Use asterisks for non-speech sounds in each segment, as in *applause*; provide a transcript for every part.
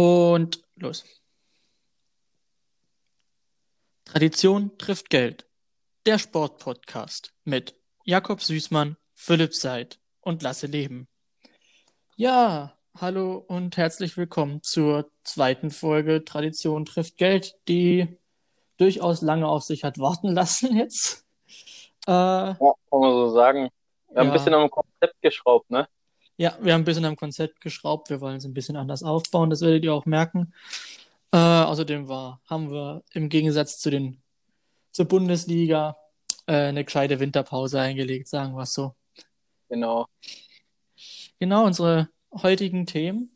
Und los. Tradition trifft Geld. Der Sportpodcast mit Jakob Süßmann, Philipp Seid und Lasse Leben. Ja, hallo und herzlich willkommen zur zweiten Folge Tradition trifft Geld, die durchaus lange auf sich hat warten *laughs* lassen jetzt. Äh, ja, kann man so sagen. Wir haben ja. ein bisschen am Konzept geschraubt, ne? Ja, wir haben ein bisschen am Konzept geschraubt. Wir wollen es ein bisschen anders aufbauen. Das werdet ihr auch merken. Äh, außerdem war, haben wir im Gegensatz zu den, zur Bundesliga äh, eine gescheite Winterpause eingelegt, sagen wir es so. Genau. Genau, unsere heutigen Themen.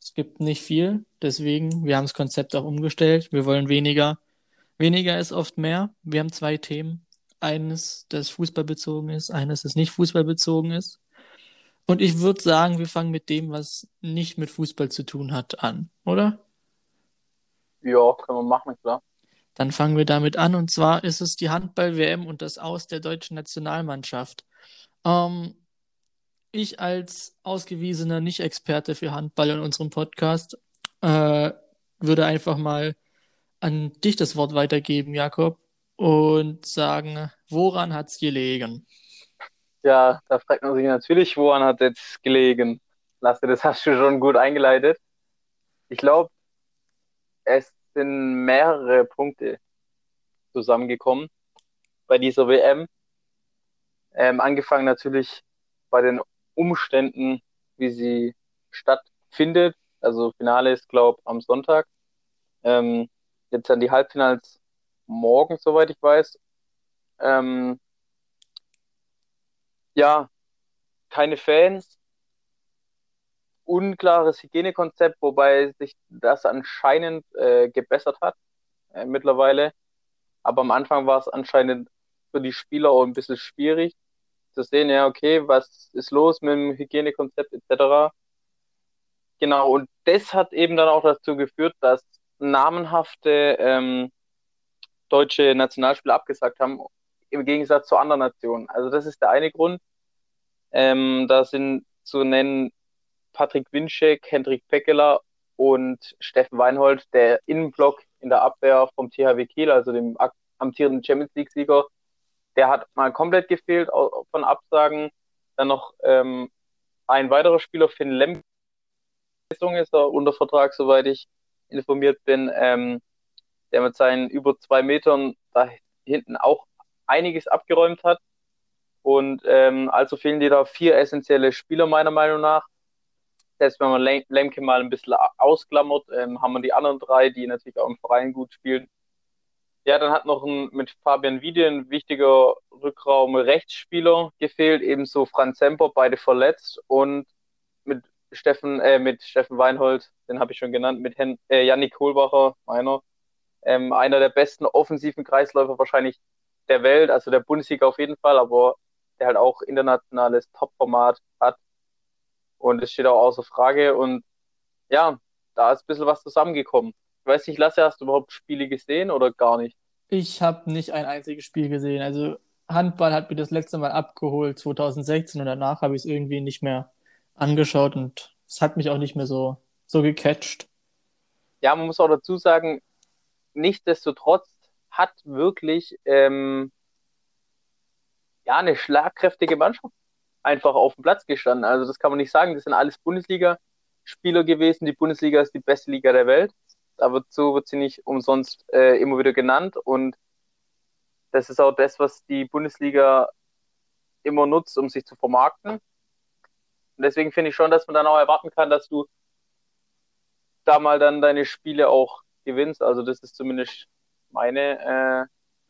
Es gibt nicht viel, deswegen, wir haben das Konzept auch umgestellt. Wir wollen weniger. Weniger ist oft mehr. Wir haben zwei Themen. Eines, das fußballbezogen ist, eines, das nicht fußballbezogen ist. Und ich würde sagen, wir fangen mit dem, was nicht mit Fußball zu tun hat, an, oder? Ja, können wir machen, klar. Dann fangen wir damit an. Und zwar ist es die Handball-WM und das Aus der deutschen Nationalmannschaft. Ähm, ich als ausgewiesener Nicht-Experte für Handball in unserem Podcast äh, würde einfach mal an dich das Wort weitergeben, Jakob, und sagen, woran hat es gelegen? Ja, da fragt man sich natürlich, woran hat jetzt gelegen? Lasse, das hast du schon gut eingeleitet. Ich glaube, es sind mehrere Punkte zusammengekommen bei dieser WM. Ähm, angefangen natürlich bei den Umständen, wie sie stattfindet. Also Finale ist, glaube am Sonntag. Ähm, jetzt dann die Halbfinals morgen, soweit ich weiß. Ähm, ja, keine Fans, unklares Hygienekonzept, wobei sich das anscheinend äh, gebessert hat äh, mittlerweile. Aber am Anfang war es anscheinend für die Spieler auch ein bisschen schwierig zu sehen, ja, okay, was ist los mit dem Hygienekonzept etc. Genau, und das hat eben dann auch dazu geführt, dass namenhafte ähm, deutsche Nationalspieler abgesagt haben, im Gegensatz zu anderen Nationen. Also das ist der eine Grund. Ähm, da sind zu nennen Patrick Winczek, Hendrik Peckeler und Steffen Weinhold, der Innenblock in der Abwehr vom THW Kiel, also dem amtierenden Champions League-Sieger. Der hat mal komplett gefehlt von Absagen. Dann noch ähm, ein weiterer Spieler, Finn Lemp, ist er unter Vertrag, soweit ich informiert bin, ähm, der mit seinen über zwei Metern da hinten auch einiges abgeräumt hat. Und ähm, also fehlen dir da vier essentielle Spieler meiner Meinung nach. Selbst wenn man Lemke mal ein bisschen ausklammert, ähm, haben wir die anderen drei, die natürlich auch im Verein gut spielen. Ja, dann hat noch ein, mit Fabian Wiede ein wichtiger Rückraum-Rechtsspieler gefehlt, ebenso Franz Semper, beide verletzt und mit Steffen, äh, mit Steffen Weinhold, den habe ich schon genannt, mit Hen äh, Yannick Kohlbacher, meiner, ähm, einer der besten offensiven Kreisläufer wahrscheinlich der Welt, also der Bundesliga auf jeden Fall, aber der halt auch internationales Top-Format hat. Und es steht auch außer Frage. Und ja, da ist ein bisschen was zusammengekommen. Ich weiß nicht, Lasse, hast du überhaupt Spiele gesehen oder gar nicht? Ich habe nicht ein einziges Spiel gesehen. Also Handball hat mir das letzte Mal abgeholt 2016 und danach habe ich es irgendwie nicht mehr angeschaut und es hat mich auch nicht mehr so, so gecatcht. Ja, man muss auch dazu sagen, nichtsdestotrotz hat wirklich ähm, ja, eine schlagkräftige Mannschaft einfach auf dem Platz gestanden. Also das kann man nicht sagen. Das sind alles Bundesliga-Spieler gewesen. Die Bundesliga ist die beste Liga der Welt. Aber so wird sie nicht umsonst äh, immer wieder genannt. Und das ist auch das, was die Bundesliga immer nutzt, um sich zu vermarkten. Und deswegen finde ich schon, dass man dann auch erwarten kann, dass du da mal dann deine Spiele auch gewinnst. Also das ist zumindest meine, äh,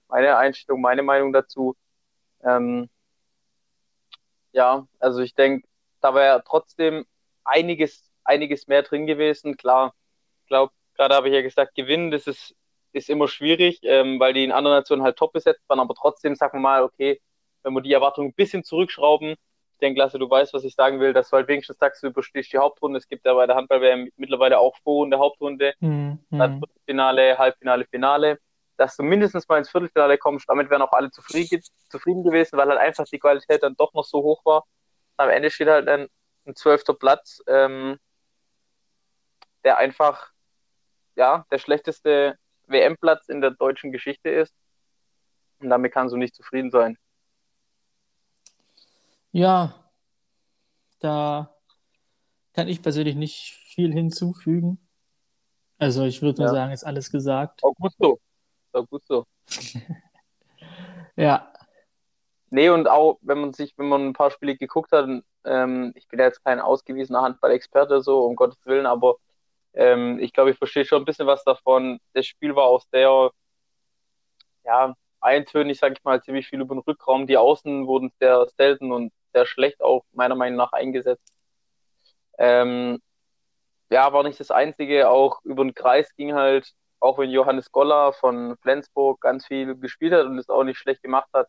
meine Einstellung, meine Meinung dazu. Ähm, ja, also ich denke, da wäre trotzdem einiges, einiges mehr drin gewesen. Klar, ich glaube, gerade habe ich ja gesagt, gewinnen, das ist, ist immer schwierig, ähm, weil die in anderen Nationen halt top besetzt waren, aber trotzdem sagen wir mal, okay, wenn wir die Erwartungen ein bisschen zurückschrauben, ich denke, Lasse, du weißt, was ich sagen will, dass du halt wenigstens sagst, du überstehst die Hauptrunde. Es gibt ja bei der Handball mittlerweile auch Vorrunde, Hauptrunde, mhm. Finale, Halbfinale, Finale dass du mindestens mal ins Viertelfinale kommst. Damit wären auch alle zufrieden, zufrieden gewesen, weil halt einfach die Qualität dann doch noch so hoch war. Am Ende steht halt ein, ein zwölfter Platz. Ähm, der einfach ja der schlechteste WM-Platz in der deutschen Geschichte ist. Und damit kannst du nicht zufrieden sein. Ja, da kann ich persönlich nicht viel hinzufügen. Also ich würde nur Ja. sagen, ist alles gesagt. Augusto. Augusto. Ja, Nee, und auch wenn man sich, wenn man ein paar Spiele geguckt hat, ähm, ich bin ja jetzt kein ausgewiesener Handball-Experte, so, um Gottes Willen, aber ähm, ich glaube, ich verstehe schon ein bisschen was davon. Das Spiel war auch sehr, ja, eintönig, sage ich mal, ziemlich viel über den Rückraum. Die Außen wurden sehr selten und sehr schlecht auch meiner Meinung nach eingesetzt. Ähm, ja, war nicht das Einzige. Auch über den Kreis ging halt, auch wenn Johannes Goller von Flensburg ganz viel gespielt hat und es auch nicht schlecht gemacht hat,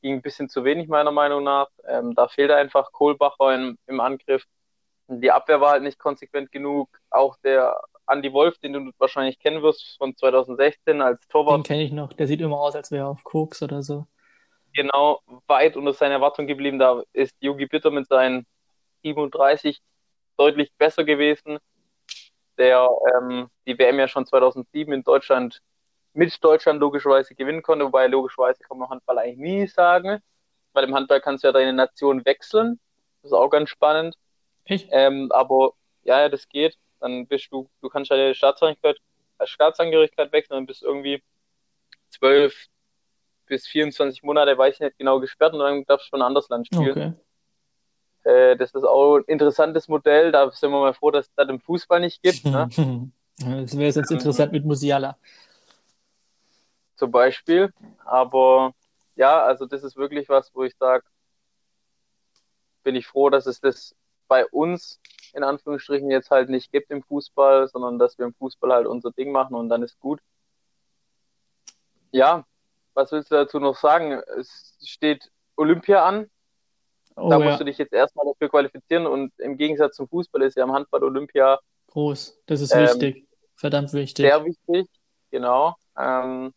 ging ein bisschen zu wenig meiner Meinung nach. Ähm, da fehlte einfach Kohlbacher im, im Angriff. Die Abwehr war halt nicht konsequent genug. Auch der Andy Wolf, den du wahrscheinlich kennen wirst von 2016 als den Torwart, kenne ich noch. Der sieht immer aus, als wäre er auf Koks oder so. genau weit unter seiner Erwartung geblieben. Da ist Yogi Bitter mit seinen 37 deutlich besser gewesen, der ähm, die WM ja schon 2007 in Deutschland mit Deutschland logischerweise gewinnen konnte, wobei logischerweise kann man Handball eigentlich nie sagen, weil im Handball kannst du ja deine Nation wechseln, das ist auch ganz spannend, Echt? ähm, aber ja, ja, das geht, dann bist du, du kannst deine Staatsangehörigkeit, Staatsangehörigkeit wechseln und bist irgendwie 12 bis 24 Monate, weiß ich nicht genau, gesperrt und dann darfst du für ein anderes Land spielen. Okay. Äh, das ist auch ein interessantes Modell. Da sind wir mal froh, dass es das im Fußball nicht gibt. Ne? *laughs* Das wäre jetzt Ähm, interessant mit Musiala. Zum Beispiel. Aber ja, also das ist wirklich was, wo ich sage, bin ich froh, dass es das bei uns in Anführungsstrichen jetzt halt nicht gibt im Fußball, sondern dass wir im Fußball halt unser Ding machen und dann ist gut. Ja, was willst du dazu noch sagen? Es steht Olympia an. Oh Da ja, musst du dich jetzt erstmal dafür qualifizieren und im Gegensatz zum Fußball ist ja im Handball Olympia groß. Das ist Ähm, wichtig. Verdammt wichtig. sehr wichtig. Genau. Ähm,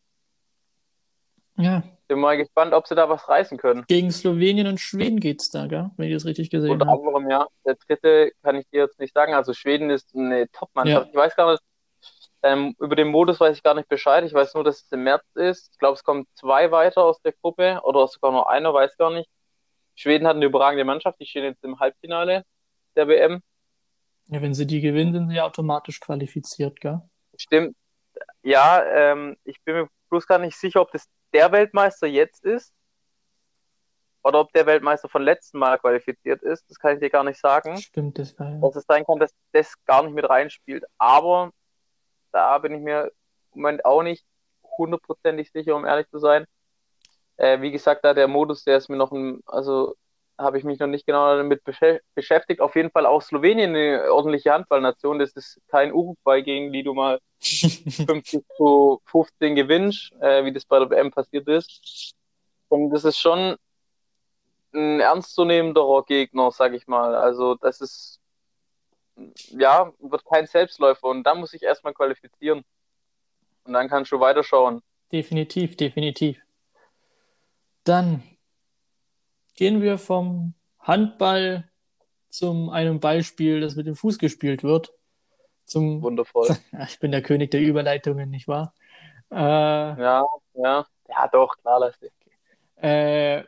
Ja, bin mal gespannt, ob sie da was reißen können. gegen Slowenien und Schweden geht's da, gell? Wenn ich das richtig gesehen Unter habe. anderem, ja. Der dritte kann ich dir jetzt nicht sagen. Also Schweden ist eine Top-Mannschaft. Ja. Ich weiß gar nicht, ähm, über den Modus weiß ich gar nicht Bescheid. Ich weiß nur, dass es im März ist. Ich glaube, es kommen zwei weiter aus der Gruppe oder sogar nur einer, weiß gar nicht. Schweden hat eine überragende Mannschaft. Die stehen jetzt im Halbfinale der WM. Ja, wenn sie die gewinnen, sind sie ja automatisch qualifiziert, gell? Stimmt. Ja, ähm, ich bin mir bloß gar nicht sicher, ob das der Weltmeister jetzt ist oder ob der Weltmeister von letzten Mal qualifiziert ist. Das kann ich dir gar nicht sagen. Stimmt, das war ja. Dass es sein kann, dass das gar nicht mit reinspielt. Aber da bin ich mir im Moment auch nicht hundertprozentig sicher, um ehrlich zu sein. Äh, wie gesagt, da der Modus, der ist mir noch ein, also habe ich mich noch nicht genau damit beschä- beschäftigt. Auf jeden Fall auch Slowenien eine ordentliche Handballnation. Das ist kein Uruguay, gegen die du mal *laughs* 50 zu 15 gewinnst, äh, wie das bei der WM passiert ist. Und das ist schon ein ernstzunehmenderer Gegner, sag ich mal. Also das ist, ja, wird kein Selbstläufer und da muss ich erstmal qualifizieren. Und dann kannst du weiterschauen. Definitiv, definitiv. Dann gehen wir vom Handball zum einem Beispiel, das mit dem Fuß gespielt wird. Zum, Wundervoll. *laughs* ich bin der König der Überleitungen, nicht wahr? Äh, Ja, ja. Ja, doch, klar, lass dich. Äh,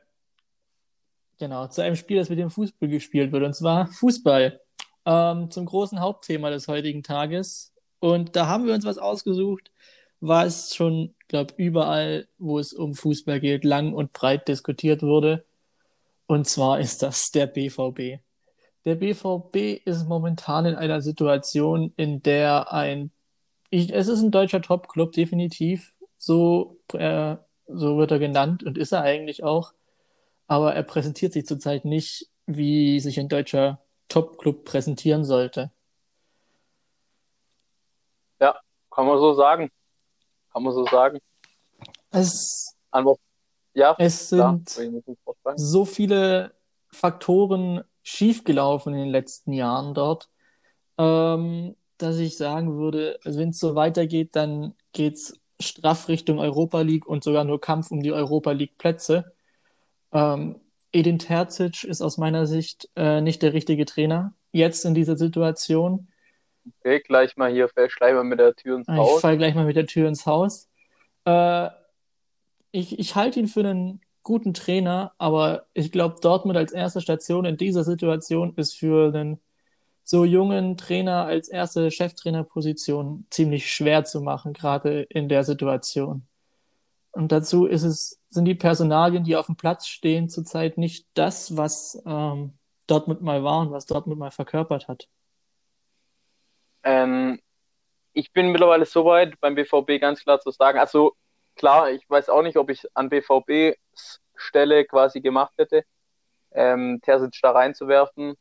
genau, zu einem Spiel, das mit dem Fußball gespielt wird, und zwar Fußball. Ähm, zum großen Hauptthema des heutigen Tages. Und da haben wir uns was ausgesucht, was schon, glaube überall, wo es um Fußball geht, lang und breit diskutiert wurde. Und zwar *laughs* ist das der BVB. Der BVB ist momentan in einer Situation, in der ein, ich, es ist ein deutscher Top-Club, definitiv. So, äh, so wird er genannt und ist er eigentlich auch. Aber er präsentiert sich zurzeit nicht, wie sich ein deutscher Top-Club präsentieren sollte. Ja, kann man so sagen. Kann man so sagen. Es, An was? Ja, es klar. sind sagen. so viele Faktoren schiefgelaufen in den letzten Jahren dort, ähm, dass ich sagen würde, also wenn es so weitergeht, dann geht's straff Richtung Europa League und sogar nur Kampf um die Europa League Plätze. Ähm, Edin Terzic ist aus meiner Sicht äh, nicht der richtige Trainer jetzt in dieser Situation. Okay, gleich mal hier, gleich mal mit der Tür ins Haus. Ich fall gleich mal mit der Tür ins Haus. Äh, ich, ich halte ihn für einen guten Trainer, aber ich glaube, Dortmund als erste Station in dieser Situation ist für einen so jungen Trainer als erste Cheftrainerposition ziemlich schwer zu machen, gerade in der Situation. Und dazu ist es, sind die Personalien, die auf dem Platz stehen, zurzeit nicht das, was ähm, Dortmund mal war und was Dortmund mal verkörpert hat. Ähm, ich bin mittlerweile so weit, beim BVB ganz klar zu sagen, also klar, ich weiß auch nicht, ob ich an BVBs Stelle quasi gemacht hätte, ähm, Terzic da reinzuwerfen.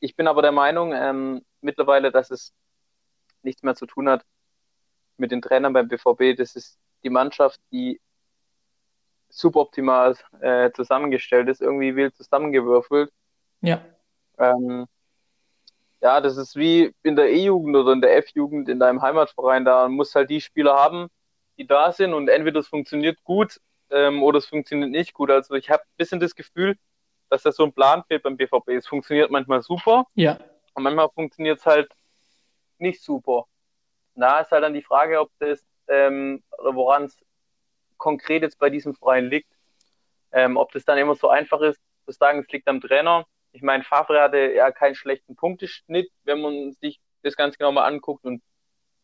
Ich bin aber der Meinung ähm, mittlerweile, dass es nichts mehr zu tun hat mit den Trainern beim BVB. Das ist die Mannschaft, die suboptimal äh, zusammengestellt ist, irgendwie wild zusammengewürfelt. Ja. Ähm, ja, das ist wie in der E-Jugend oder in der F-Jugend in deinem Heimatverein. Da musst halt die Spieler haben, die da sind und entweder es funktioniert gut ähm, oder es funktioniert nicht gut. Also ich habe ein bisschen das Gefühl, dass da so ein Plan fehlt beim BVB. Es funktioniert manchmal super ja. und manchmal funktioniert es halt nicht super. Da ist halt dann die Frage, ob das ähm, oder woran es konkret jetzt bei diesem Verein liegt. Ähm, ob das dann immer so einfach ist, zu sagen, es liegt am Trainer. Ich meine, Favre hatte ja keinen schlechten Punkteschnitt, wenn man sich das ganz genau mal anguckt und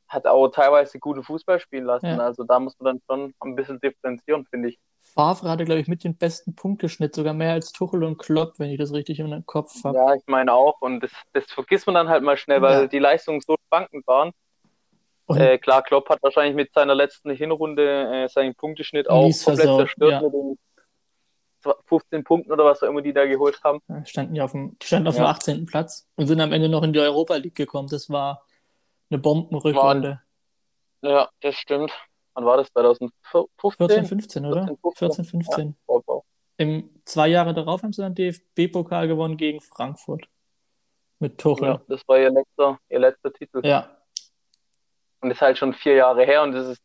hat auch teilweise gute Fußball spielen lassen. Ja. Also da muss man dann schon ein bisschen differenzieren, finde ich. Favre hatte, glaube ich, mit dem besten Punkteschnitt, sogar mehr als Tuchel und Klopp, wenn ich das richtig im Kopf habe. Ja, ich meine auch. Und das, das vergisst man dann halt mal schnell, weil ja. die Leistungen so schwankend waren. Äh, klar, Klopp hat wahrscheinlich mit seiner letzten Hinrunde äh, seinen Punkteschnitt auch komplett versaut, zerstört ja. mit den 15 Punkten oder was auch immer die da geholt haben. Standen ja auf dem, die standen auf dem 18. Platz und sind am Ende noch in die Europa League gekommen. Das war eine Bombenrückrunde. Ja, das stimmt. Wann war das? 2015? 14, 15, oder? 14, 15. Ja, Im zwei Jahre darauf haben sie dann DFB-Pokal gewonnen gegen Frankfurt. Mit Tuchel. Ja, das war ihr letzter, ihr letzter Titel. Ja. Und das ist halt schon vier Jahre her und das ist,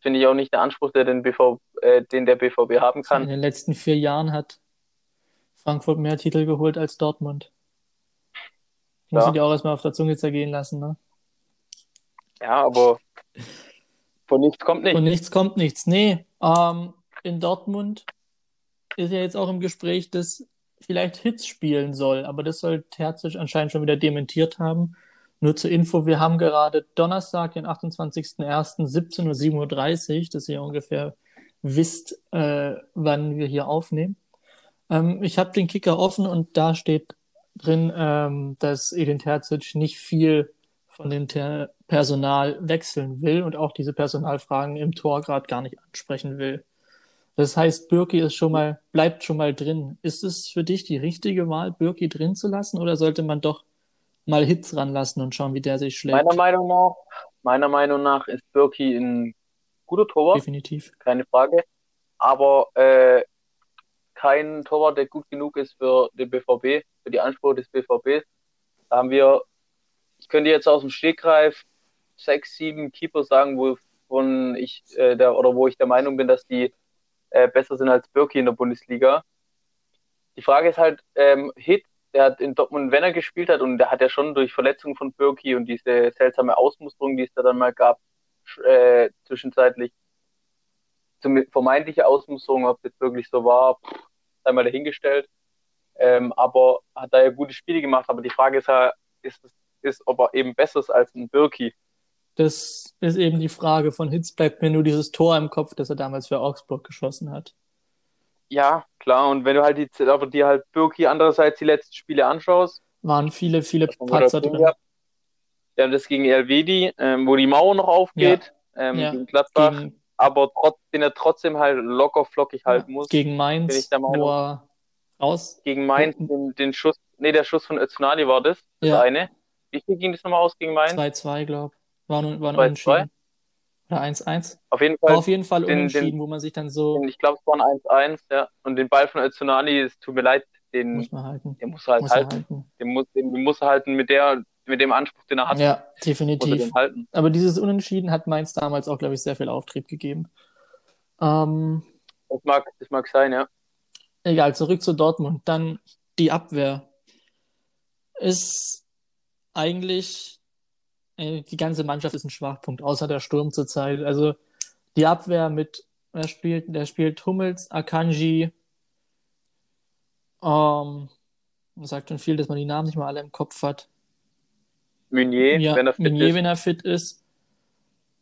finde ich, auch nicht der Anspruch, der den, BV, äh, den der BVB haben kann. In den letzten vier Jahren hat Frankfurt mehr Titel geholt als Dortmund. Muss ich dir auch erstmal auf der Zunge zergehen lassen, ne? Ja, aber von nichts kommt nichts. Von nichts kommt nichts. Nee, ähm, in Dortmund ist ja jetzt auch im Gespräch, dass vielleicht Hits spielen soll, aber das soll Terzic anscheinend schon wieder dementiert haben. Nur zur Info, wir haben gerade Donnerstag, den 28.01., 17.37 Uhr, dass ihr ungefähr wisst, äh, wann wir hier aufnehmen. Ähm, ich habe den Kicker offen und da steht drin, ähm, dass Edin Terzic nicht viel von dem Ter Personal wechseln will und auch diese Personalfragen im Tor gerade gar nicht ansprechen will. Das heißt, Birki ist schon mal, bleibt schon mal drin. Ist es für dich die richtige Wahl, Birki drin zu lassen oder sollte man doch mal Hits ranlassen und schauen, wie der sich schlägt? Meiner Meinung nach, meiner Meinung nach ist Birki ein guter Torwart. Definitiv. Keine Frage. Aber äh, kein Torwart, der gut genug ist für den BVB, für die Ansprüche des BVBs. Da haben wir, ich könnte jetzt aus dem Stegreif sechs, sieben Keeper sagen, wovon ich äh, der, oder wo ich der Meinung bin, dass die äh, besser sind als Birki in der Bundesliga. Die Frage ist halt, ähm, Hit, der hat in Dortmund, wenn er gespielt hat, und der hat ja schon durch Verletzungen von Birki und diese seltsame Ausmusterung, die es da dann mal gab, äh, zwischenzeitlich, zum, vermeintliche Ausmusterung, ob das wirklich so war, sei mal dahingestellt. Ähm, aber hat da ja gute Spiele gemacht. Aber die Frage ist ja, ist, ist ob er eben besser ist als ein Birki. Das ist eben die Frage. Von Hitz bleibt mir nur dieses Tor im Kopf, das er damals für Augsburg geschossen hat. Ja, klar. Und wenn du halt die, aber dir halt Birki andererseits die letzten Spiele anschaust, waren viele, viele Patzer drin. Ja, ja, das gegen Elvedi, ähm, wo die Mauer noch aufgeht, ja. Ähm, ja. gegen Gladbach, gegen, aber trotz, den er trotzdem halt locker flockig halten muss. Gegen Mainz, ich wo er raus. Gegen Mainz, den, den, Schuss, nee, der Schuss von Özunali war das, das ja. eine. Wie viel ging das nochmal aus gegen Mainz? 2-2, glaube war nur, war nur unentschieden. Oder 1-1. Auf jeden Fall. War auf jeden Fall den, unentschieden, den, wo man sich dann so. Den, ich glaube, es waren 1-1, ja. Und den Ball von Özunali, es tut mir leid, den muss man halten. Den muss er halt muss halten. halten. Den, muss, den, den muss er halten mit, der, mit dem Anspruch, den er hat. Ja, definitiv. Aber dieses Unentschieden hat Mainz damals auch, glaube ich, sehr viel Auftrieb gegeben. Ähm, das, mag, das mag sein, ja. Egal, zurück zu Dortmund. Dann die Abwehr. Ist eigentlich, äh, die ganze Mannschaft ist ein Schwachpunkt, außer der Sturm zurzeit. Also die Abwehr mit, wer spielt, der spielt Hummels, Akanji, ähm, man sagt schon viel, dass man die Namen nicht mal alle im Kopf hat. Meunier, Ja, wenn er fit Meunier, ist. wenn er fit ist.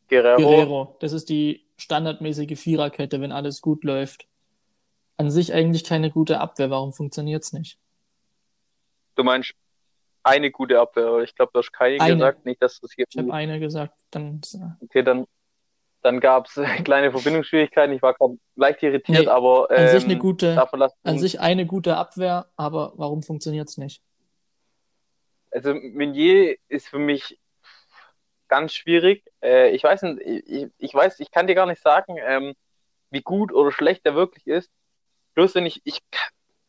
Guerrero. Guerrero. Das ist die standardmäßige Viererkette, wenn alles gut läuft. An sich eigentlich keine gute Abwehr. Warum funktioniert's nicht? Du meinst eine gute Abwehr. Ich glaube, du hast keine Eine. gesagt. Nicht, dass das hier. Ich habe eine gesagt, dann Okay, dann, dann gab es *laughs* kleine Verbindungsschwierigkeiten. Ich war gerade leicht irritiert, Nee, aber an sich ähm, eine gute, davon lassen an sich eine gute Abwehr, aber warum funktioniert's nicht? Also Meunier ist für mich ganz schwierig. Äh, ich weiß nicht, ich, ich weiß, ich kann dir gar nicht sagen, ähm, wie gut oder schlecht er wirklich ist. Bloß wenn ich, ich,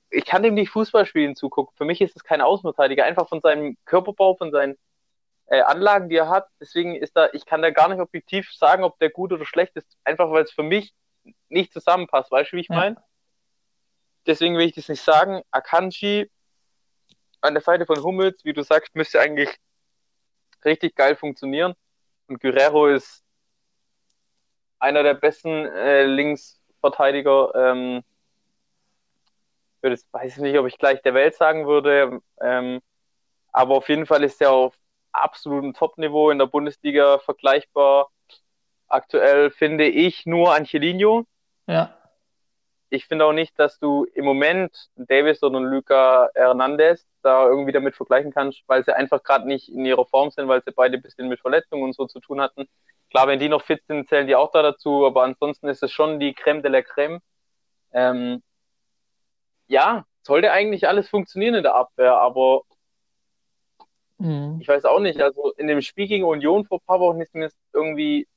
ich kann dem nicht Fußball spielen zugucken. Für mich ist es kein Außenverteidiger, einfach von seinem Körperbau, von seinen äh, Anlagen, die er hat. Deswegen ist da, ich kann da gar nicht objektiv sagen, ob der gut oder schlecht ist, einfach weil es für mich nicht zusammenpasst. Weißt du, wie ich Ja. meine? Deswegen will ich das nicht sagen. Akanji an der Seite von Hummels, wie du sagst, müsste eigentlich richtig geil funktionieren. Und Guerrero ist einer der besten äh, Linksverteidiger. Ähm, ich würde jetzt, weiß ich nicht, ob ich gleich der Welt sagen würde, ähm, aber auf jeden Fall ist er auf absolutem Top-Niveau in der Bundesliga vergleichbar. Aktuell finde ich nur Angelino. Ja, Ich finde auch nicht, dass du im Moment Davis oder Luca Hernandez da irgendwie damit vergleichen kannst, weil sie einfach gerade nicht in ihrer Form sind, weil sie beide ein bisschen mit Verletzungen und so zu tun hatten. Klar, wenn die noch fit sind, zählen die auch da dazu, aber ansonsten ist es schon die Creme de la Creme. Ähm, ja, sollte eigentlich alles funktionieren in der Abwehr, aber mhm. ich weiß auch nicht, also in dem Spiel gegen Union vor ein paar Wochen ist mir irgendwie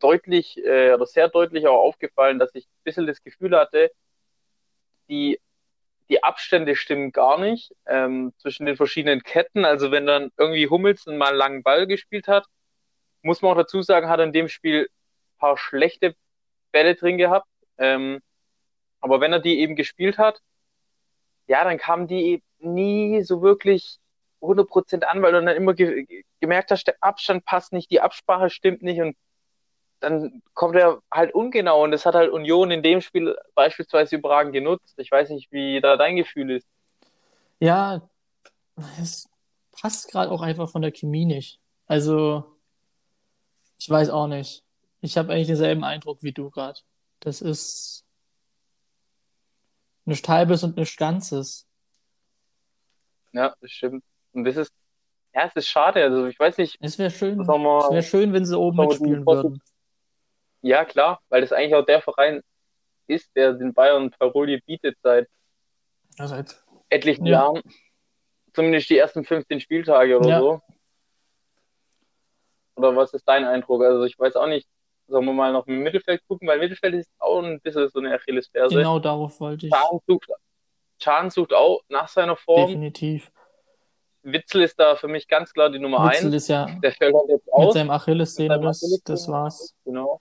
deutlich äh, oder sehr deutlich auch aufgefallen, dass ich ein bisschen das Gefühl hatte, die, die Abstände stimmen gar nicht ähm, zwischen den verschiedenen Ketten. Also wenn dann irgendwie Hummels mal einen langen Ball gespielt hat, muss man auch dazu sagen, hat er in dem Spiel ein paar schlechte Bälle drin gehabt. Ähm, aber wenn er die eben gespielt hat, ja, dann kamen die nie so wirklich 100% an, weil du dann immer ge gemerkt hast, der Abstand passt nicht, die Absprache stimmt nicht und dann kommt er halt ungenau und das hat halt Union in dem Spiel beispielsweise überragend genutzt. Ich weiß nicht, wie da dein Gefühl ist. Ja, es passt gerade auch einfach von der Chemie nicht. Also, ich weiß auch nicht. Ich habe eigentlich denselben Eindruck wie du gerade. Das ist nichts Halbes und nichts Ganzes. Ja, das stimmt. Und das ist, ja, es ist schade. Also ich weiß nicht, Es wäre schön, es wäre schön, wenn sie oben mitspielen würden. Ja, klar, weil das eigentlich auch der Verein ist, der den Bayern Paroli bietet seit Also jetzt. etlichen Ja. Jahren. Zumindest die ersten 15 Spieltage oder Ja. so. Oder was ist dein Eindruck? Also ich weiß auch nicht. Sollen wir mal noch im Mittelfeld gucken? Weil Mittelfeld ist auch ein bisschen so eine Achillesferse. Genau darauf wollte ich. Chan sucht, Chan sucht auch nach seiner Form. Definitiv. Witzel ist da für mich ganz klar die Nummer Witzel eins. ist ja Der fällt halt jetzt mit aus. seinem Achillessehnenriss, Achillessehnen- das war's. Genau.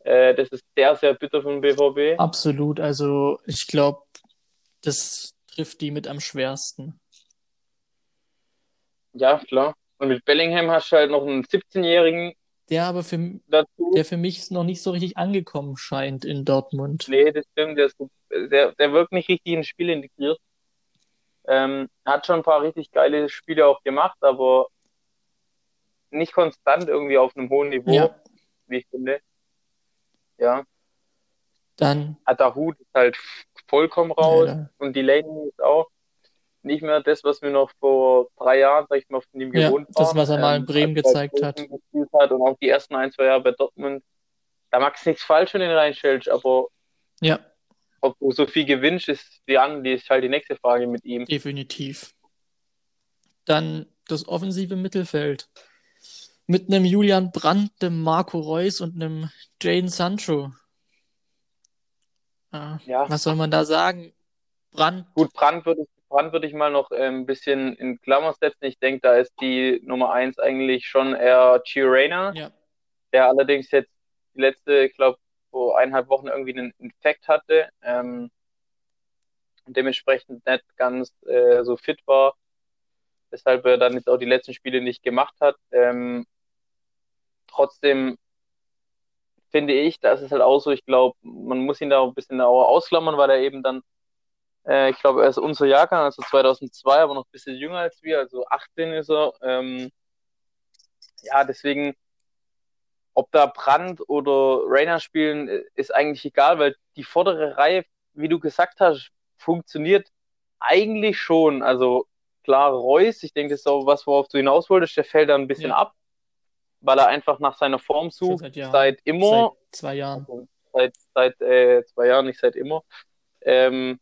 Äh, das ist sehr, sehr bitter für den BVB. Absolut. Also, ich glaube, das trifft die mit am schwersten. Ja, klar. Und mit Bellingham hast du halt noch einen 17-Jährigen Der aber für, dazu. der für mich noch nicht so richtig angekommen scheint in Dortmund. Nee, das stimmt. Der, ist, der, der wirkt nicht richtig ins Spiel integriert. Ähm, hat schon ein paar richtig geile Spiele auch gemacht, aber nicht konstant irgendwie auf einem hohen Niveau, Ja, wie ich finde. Ja. dann Atahut ist halt vollkommen raus leider. und Delaney ist auch nicht mehr das, was wir noch vor drei Jahren, sag ich mal, von ihm Ja, gewohnt das, waren. was er mal in Ähm, Bremen gezeigt hat. Hat und auch die ersten ein, zwei Jahre bei Dortmund. Da magst du nichts falsch, wenn du ihn reinstellst, aber Ja, ob du so viel gewinnst, ist die, an, die ist halt die nächste Frage mit ihm. definitiv. Dann das offensive Mittelfeld. Mit einem Julian Brandt, einem Marco Reus und einem Jadon Sancho. Ah, Ja, was soll man da sagen? Brandt, gut, Brand würde ich, Brand würde ich mal noch ähm, ein bisschen in Klammer setzen. Ich denke, da ist die Nummer eins eigentlich schon eher Gio Reyna, ja, der allerdings jetzt die letzte, ich glaube, vor eineinhalb Wochen irgendwie einen Infekt hatte ähm, und dementsprechend nicht ganz äh, so fit war. weshalb er dann jetzt auch die letzten Spiele nicht gemacht hat. Ähm, trotzdem finde ich, das ist halt auch so, ich glaube, man muss ihn da ein bisschen ausklammern, weil er eben dann, äh, ich glaube, er ist unser Jahrgang, also 2002, aber noch ein bisschen jünger als wir, also 18 ist er. Ähm, ja, deswegen, ob da Brandt oder Rainer spielen, ist eigentlich egal, weil die vordere Reihe, wie du gesagt hast, funktioniert eigentlich schon. Also klar, Reus, ich denke, das ist auch was, worauf du hinaus wolltest, der fällt da ein bisschen ja. ab weil er einfach nach seiner Form sucht, seit, seit, immer. Seit zwei Jahren. Also seit seit äh, zwei Jahren, nicht seit immer. Ähm,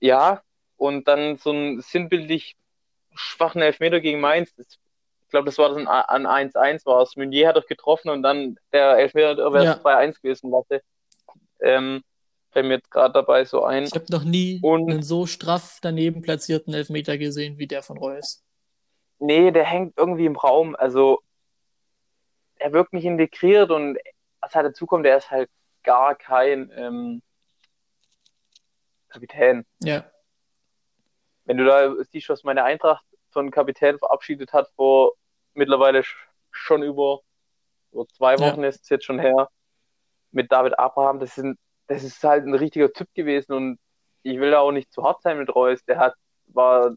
ja, und dann so ein sinnbildlich schwachen Elfmeter gegen Mainz. Ich glaube, das war das an 1-1 war es. Meunier hat doch getroffen und dann der Elfmeter wäre ja. 2-1 gewesen, warte. Ähm, fällt mir jetzt gerade dabei so ein. Ich habe noch nie und, einen so straff daneben platzierten Elfmeter gesehen wie der von Reus. Nee, der hängt irgendwie im Raum. Also er wirkt nicht integriert und was halt dazu kommt, er ist halt gar kein ähm, Kapitän. Ja. Wenn du da siehst, was meine Eintracht von Kapitän verabschiedet hat vor mittlerweile schon über, über zwei Wochen ja. ist es jetzt schon her, mit David Abraham, das ist, ein, das ist halt ein richtiger Typ gewesen und ich will da auch nicht zu hart sein mit Reus. Der hat, war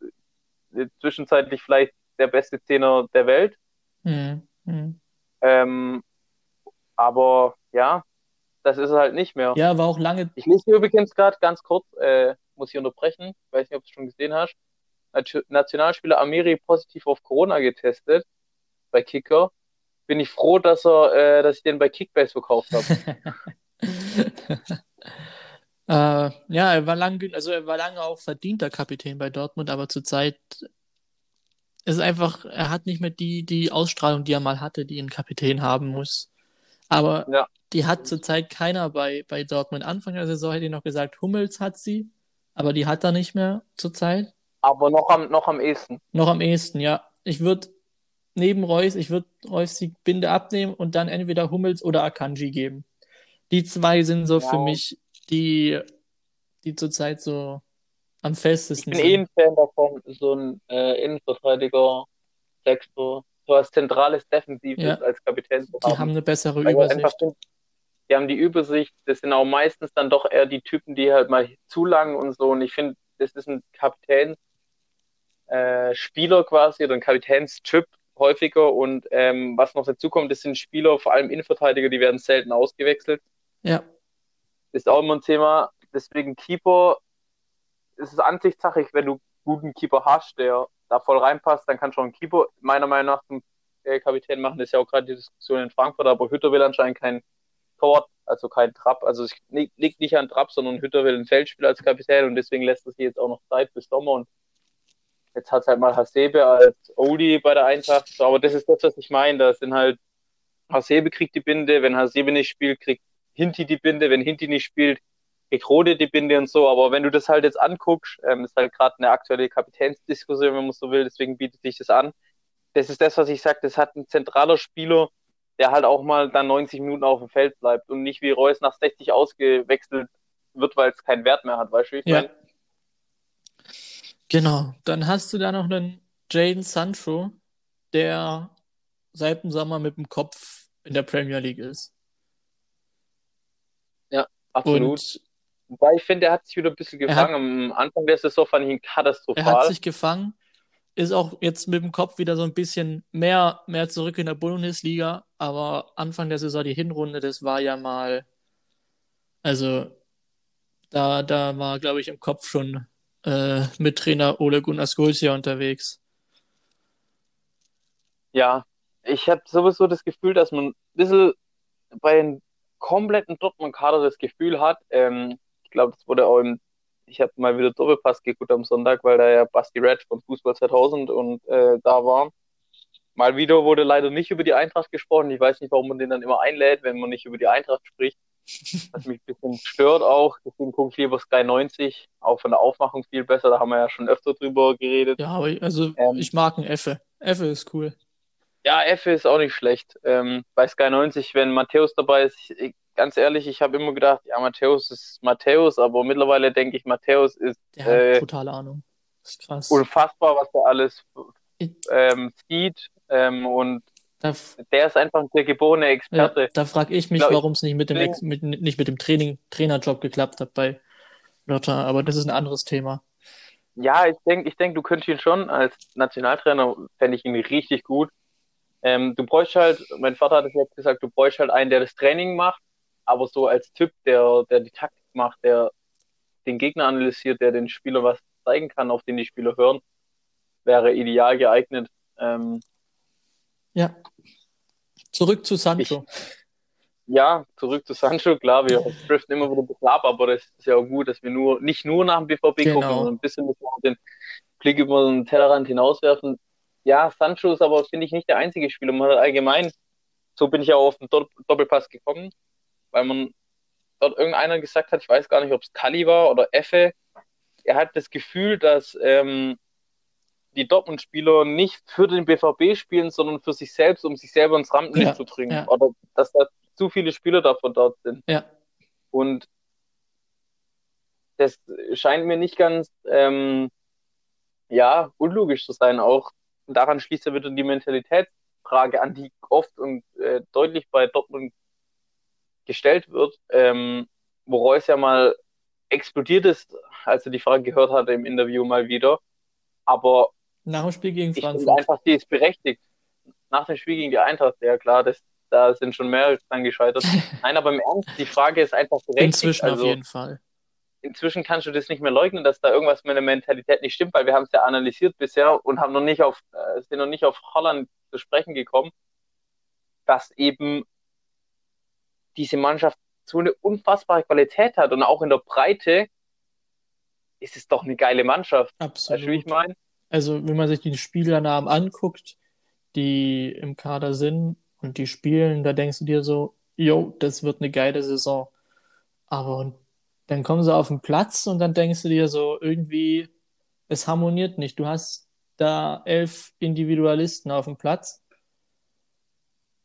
zwischenzeitlich vielleicht der beste Zehner der Welt. Mhm. Mhm. Ähm, aber ja, das ist halt nicht mehr. Ja, war auch lange. Ich lese übrigens gerade ganz kurz, äh, muss ich unterbrechen, weiß nicht, ob du es schon gesehen hast. Nationalspieler Amiri positiv auf Corona getestet bei Kicker. Bin ich froh, dass er, äh, dass ich den bei Kickbase verkauft habe. *laughs* äh, ja, er war lange, also er war lange auch verdienter Kapitän bei Dortmund, aber zurzeit es ist einfach, er hat nicht mehr die, die Ausstrahlung, die er mal hatte, die ein Kapitän haben muss. Aber ja. die hat zurzeit keiner bei, bei Dortmund. Anfang der Saison hätte ich noch gesagt, Hummels hat sie, aber die hat er nicht mehr zurzeit. Aber noch am, noch am ehesten. Noch am ehesten, ja. Ich würde neben Reus, ich würde Reus die Binde abnehmen und dann entweder Hummels oder Akanji geben. Die zwei sind so ja. für mich die, die zurzeit so am festesten. Ich bin eh ein Fan davon, so ein äh, Innenverteidiger, Sechster, so als zentrales Defensives ja. als Kapitän zu haben. Die haben eine bessere Weil Übersicht. Die haben die Übersicht, das sind auch meistens dann doch eher die Typen, die halt mal zu lang und so. Und ich finde, das ist ein Kapitänsspieler äh, quasi oder ein Kapitänstyp häufiger. Und ähm, was noch dazu kommt, das sind Spieler, vor allem Innenverteidiger, die werden selten ausgewechselt. Ja. ist auch immer ein Thema. Deswegen Keeper es ist Ansichtssache, wenn du guten Keeper hast, der da voll reinpasst, dann kann schon ein Keeper meiner Meinung nach zum äh, Kapitän machen. Das ist ja auch gerade die Diskussion in Frankfurt, aber Hütter will anscheinend kein Tor, also kein Trapp. Also es liegt nicht an Trapp, sondern Hütter will ein Feldspiel als Kapitän und deswegen lässt es sich jetzt auch noch Zeit bis Sommer und jetzt hat halt mal Hasebe als Oldie bei der Eintracht. So, aber das ist das, was ich meine. Da sind halt Hasebe kriegt die Binde, wenn Hasebe nicht spielt, kriegt Hinti die Binde, wenn Hinti nicht spielt, Ekrode die Binde und so, aber wenn du das halt jetzt anguckst, ähm, ist halt gerade eine aktuelle Kapitänsdiskussion, wenn man so will, deswegen bietet sich das an. Das ist das, was ich sage, das hat ein zentraler Spieler, der halt auch mal dann 90 Minuten auf dem Feld bleibt und nicht wie Reus nach 60 ausgewechselt wird, weil es keinen Wert mehr hat, weißt du, wie ich ja. meine? Genau, dann hast du da noch einen Jaden Sancho, der seit dem Sommer mit dem Kopf in der Premier League ist. Ja, absolut. Und Wobei ich finde, er hat sich wieder ein bisschen gefangen. Hat, Am Anfang der Saison fand ich ihn katastrophal. Er hat sich gefangen, ist auch jetzt mit dem Kopf wieder so ein bisschen mehr, mehr zurück in der Bundesliga. Aber Anfang der Saison, die Hinrunde, das war ja mal. Also, da, da war, glaube ich, im Kopf schon äh, mit Trainer Ole Gunnar Skolzia unterwegs. Ja, ich habe sowieso das Gefühl, dass man ein bisschen bei den kompletten Dortmund-Kader das Gefühl hat, ähm, glaube, das wurde auch im, ich habe mal wieder Doppelpass geguckt am Sonntag, weil da ja Basti Red von Fußball 2000 und äh, da war. Mal wieder wurde leider nicht über die Eintracht gesprochen. Ich weiß nicht, warum man den dann immer einlädt, wenn man nicht über die Eintracht spricht. *laughs* Was mich ein bisschen stört auch. Deswegen gucke ich lieber Sky 90. Auch von der Aufmachung viel besser. Da haben wir ja schon öfter drüber geredet. Ja, aber also ähm, ich mag einen Effe. Effe ist cool. Ja, Effe ist auch nicht schlecht. Ähm, bei Sky 90, wenn Matthäus dabei ist, ich, ganz ehrlich, ich habe immer gedacht, ja, Matthäus ist Matthäus, aber mittlerweile denke ich, Matthäus ist. Der äh, hat totale Ahnung. krass. Unfassbar, was er alles ähm, sieht. Ähm, und da, der ist einfach der geborene Experte. Ja, da frage ich mich, warum es nicht mit dem, mit, nicht mit dem Training, Trainerjob geklappt hat bei Lothar, aber das ist ein anderes Thema. Ja, ich denke, ich denk, du könntest ihn schon als Nationaltrainer, fände ich ihn richtig gut. Ähm, du bräuchst halt, mein Vater hat es jetzt gesagt, du bräuchst halt einen, der das Training macht, aber so als Typ, der, der die Taktik macht, der den Gegner analysiert, der den Spieler was zeigen kann, auf den die Spieler hören, wäre ideal geeignet. Ähm, ja. Zurück zu Sancho. Ich, ja, zurück zu Sancho. Klar, wir *laughs* driften immer wieder ein bisschen ab, aber das ist ja auch gut, dass wir nur nicht nur nach dem BVB genau. gucken, sondern ein bisschen den Blick über den Tellerrand hinauswerfen. Ja, Sancho ist aber, finde ich, nicht der einzige Spieler. Man hat allgemein, so bin ich ja auch auf den Doppelpass gekommen, weil man dort irgendeiner gesagt hat, ich weiß gar nicht, ob es Kali war oder Effe, er hat das Gefühl, dass ähm, die Dortmund-Spieler nicht für den BVB spielen, sondern für sich selbst, um sich selber ins Rampenlicht ja, zu bringen. Ja. Oder dass da zu viele Spieler davon dort sind. Ja. Und das scheint mir nicht ganz ähm, ja, unlogisch zu sein. Auch daran schließt ja wieder die Mentalitätsfrage an, die oft und äh, deutlich bei Dortmund gestellt wird, ähm, wo Reus ja mal explodiert ist, als er die Frage gehört hatte im Interview mal wieder. Aber nach dem Spiel gegen Frankfurt. Einfach, die ist berechtigt. Nach dem Spiel gegen die Eintracht, ja klar, das, da sind schon mehrere dran gescheitert. *laughs* Nein, aber im Ernst, die Frage ist einfach berechtigt. Inzwischen also, auf jeden Fall. Inzwischen kannst du das nicht mehr leugnen, dass da irgendwas mit der Mentalität nicht stimmt, weil wir haben es ja analysiert bisher und haben noch nicht auf, äh, sind noch nicht auf Holland zu sprechen gekommen, dass eben diese Mannschaft so eine unfassbare Qualität hat und auch in der Breite ist es doch eine geile Mannschaft. Absolut. Weißt du, wie ich meine? Also, wenn man sich die Spielernamen anguckt, die im Kader sind und die spielen, da denkst du dir so, jo, das wird eine geile Saison. Aber dann kommen sie auf den Platz und dann denkst du dir so, irgendwie, es harmoniert nicht. Du hast da elf Individualisten auf dem Platz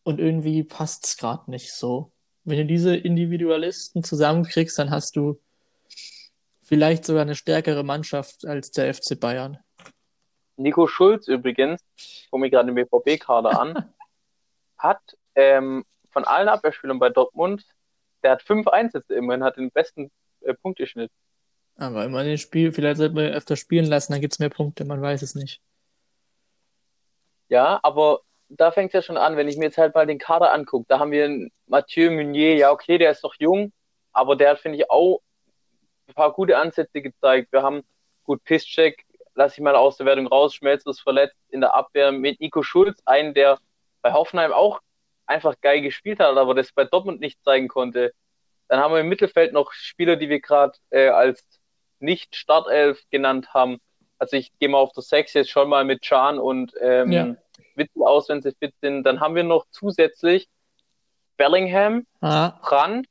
und irgendwie passt es gerade nicht so. Wenn du diese Individualisten zusammenkriegst, dann hast du vielleicht sogar eine stärkere Mannschaft als der FC Bayern. Nico Schulz übrigens, ich komme gerade den BVB-Kader an, *laughs* hat ähm, von allen Abwehrspielern bei Dortmund, der hat fünf Einsätze immerhin, hat den besten äh, Punkteschnitt. Aber immer den Spiel, vielleicht sollte man öfter spielen lassen, dann gibt es mehr Punkte, man weiß es nicht. Ja, aber da fängt es ja schon an, wenn ich mir jetzt halt mal den Kader angucke, da haben wir einen Mathieu Meunier, ja okay, der ist noch jung, aber der hat, finde ich, auch ein paar gute Ansätze gezeigt. Wir haben gut Piszczek, lasse ich mal aus der Wertung raus, Schmelz ist verletzt in der Abwehr mit Nico Schulz, einen, der bei Hoffenheim auch einfach geil gespielt hat, aber das bei Dortmund nicht zeigen konnte. Dann haben wir im Mittelfeld noch Spieler, die wir gerade äh, als nicht Startelf genannt haben. Also ich gehe mal auf der 6 jetzt schon mal mit Can und ähm, ja. Witzel aus, wenn sie fit sind. Dann haben wir noch zusätzlich Bellingham, ah. Brandt,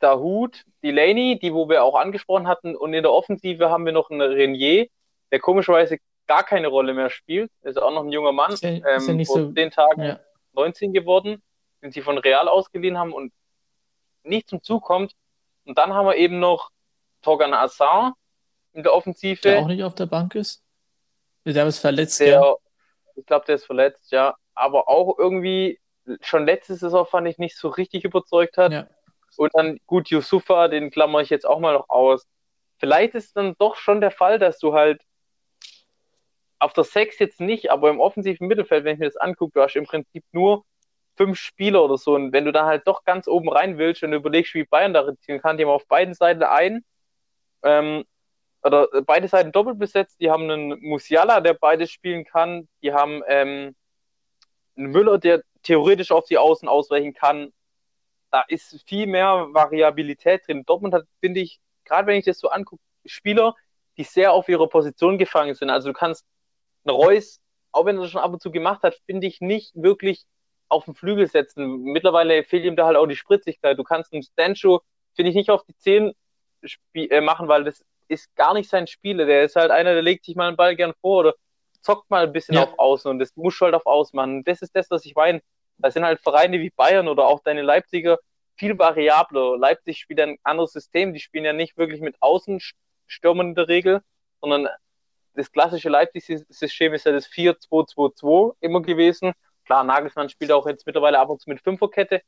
Dahut, Delaney, die wo wir auch angesprochen hatten. Und in der Offensive haben wir noch einen Renier, der komischerweise gar keine Rolle mehr spielt. Ist auch noch ein junger Mann. Ist ja, ist ja ähm, vor so, den Tagen ja. 19 geworden, den sie von Real ausgeliehen haben und nicht zum Zug kommt. Und dann haben wir eben noch Torgan Assar in der Offensive. Der auch nicht auf der Bank ist? Der ist verletzt, der, ja. Ich glaube, der ist verletzt, ja. Aber auch irgendwie, schon letzte Saison fand ich nicht so richtig überzeugt hat. Ja. Und dann, gut, Yusufa, den klammer ich jetzt auch mal noch aus. Vielleicht ist dann doch schon der Fall, dass du halt auf der 6 jetzt nicht, aber im offensiven Mittelfeld, wenn ich mir das angucke, du hast im Prinzip nur fünf Spieler oder so. Und wenn du da halt doch ganz oben rein willst und überlegst, wie Bayern da rezieren kann, die haben auf beiden Seiten ein. Ähm, oder beide Seiten doppelt besetzt. Die haben einen Musiala, der beides spielen kann. Die haben ähm, einen Müller, der theoretisch auf die Außen ausweichen kann. Da ist viel mehr Variabilität drin. Dortmund hat, finde ich, gerade wenn ich das so angucke, Spieler, die sehr auf ihrer Position gefangen sind. Also du kannst ein Reus, auch wenn er das schon ab und zu gemacht hat, finde ich nicht wirklich auf den Flügel setzen. Mittlerweile fehlt ihm da halt auch die Spritzigkeit. Du kannst einen Stancho, finde ich, nicht auf die 10 äh, machen, weil das ist gar nicht sein Spiel. Der ist halt einer, der legt sich mal einen Ball gern vor oder zockt mal ein bisschen ja. auf Außen und das muss halt auf Außen machen. Das ist das, was ich meine. Da sind halt Vereine wie Bayern oder auch deine Leipziger viel variabler. Leipzig spielt ein anderes System. Die spielen ja nicht wirklich mit Außenstürmern in der Regel, sondern das klassische Leipzig-System ist ja das 4-2-2-2 immer gewesen. Klar, Nagelsmann spielt auch jetzt mittlerweile ab und zu mit Fünferkette,